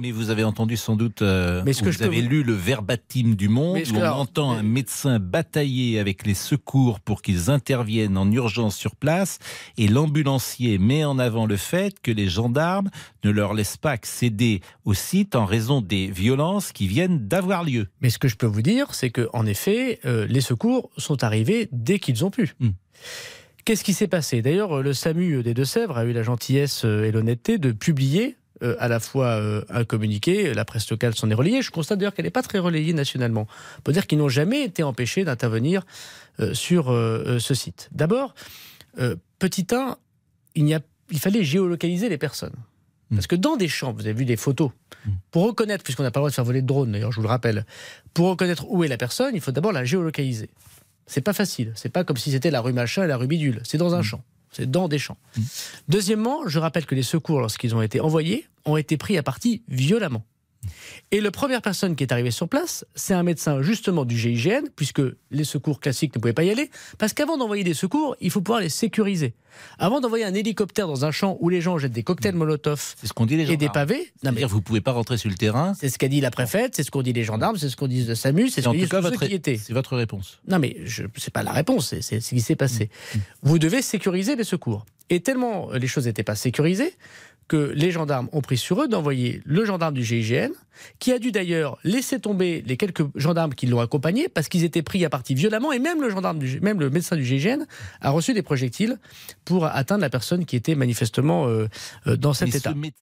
Mais vous avez entendu sans doute, euh, Mais ce que vous je avez lu le verbatim du Monde, où on alors, entend un médecin batailler avec les secours pour qu'ils interviennent en urgence sur place, et l'ambulancier met en avant le fait que les gendarmes ne leur laissent pas accéder au site en raison des violences qui viennent d'avoir lieu. Mais ce que je peux vous dire, c'est que en effet, euh, les secours sont arrivés dès qu'ils ont pu. Hmm. Qu'est-ce qui s'est passé? D'ailleurs, le SAMU des Deux-Sèvres a eu la gentillesse euh, et l'honnêteté de publier euh, à la fois euh, un communiqué, la presse locale s'en est relayée. Je constate d'ailleurs qu'elle n'est pas très relayée nationalement. On peut dire qu'ils n'ont jamais été empêchés d'intervenir euh, sur euh, ce site. D'abord, petit 1, il, n'y a, il fallait géolocaliser les personnes. Parce que dans des champs, vous avez vu des photos, pour reconnaître, puisqu'on n'a pas le droit de faire voler de drone, d'ailleurs, je vous le rappelle, pour reconnaître où est la personne, il faut d'abord la géolocaliser. C'est pas facile. C'est pas comme si c'était la rue machin et la rue bidule. C'est dans un champ. C'est dans des champs. Deuxièmement, je rappelle que les secours, lorsqu'ils ont été envoyés, ont été pris à partie violemment. Et la première personne qui est arrivée sur place, c'est un médecin justement du GIGN, puisque les secours classiques ne pouvaient pas y aller, parce qu'avant d'envoyer des secours, il faut pouvoir les sécuriser. Avant d'envoyer un hélicoptère dans un champ où les gens jettent des cocktails Molotov C'est ce qu'on dit les et des pavés, non mais vous pouvez pas rentrer sur le terrain. c'est ce qu'a dit la préfète, c'est ce qu'ont dit les gendarmes, c'est ce qu'ont dit le SAMU, c'est ce en qu'ont tout dit cas, ceux votre, qui y étaient. c'est votre réponse. Non, mais je c'est pas la réponse, c'est ce qui s'est passé. Vous devez sécuriser les secours. Et tellement les choses n'étaient pas sécurisées que les gendarmes ont pris sur eux d'envoyer le gendarme du GIGN, qui a dû d'ailleurs laisser tomber les quelques gendarmes qui l'ont accompagné parce qu'ils étaient pris à partie violemment et même le gendarme, du, même le médecin du GIGN a reçu des projectiles pour atteindre la personne qui était manifestement euh, euh, dans cet Mais état.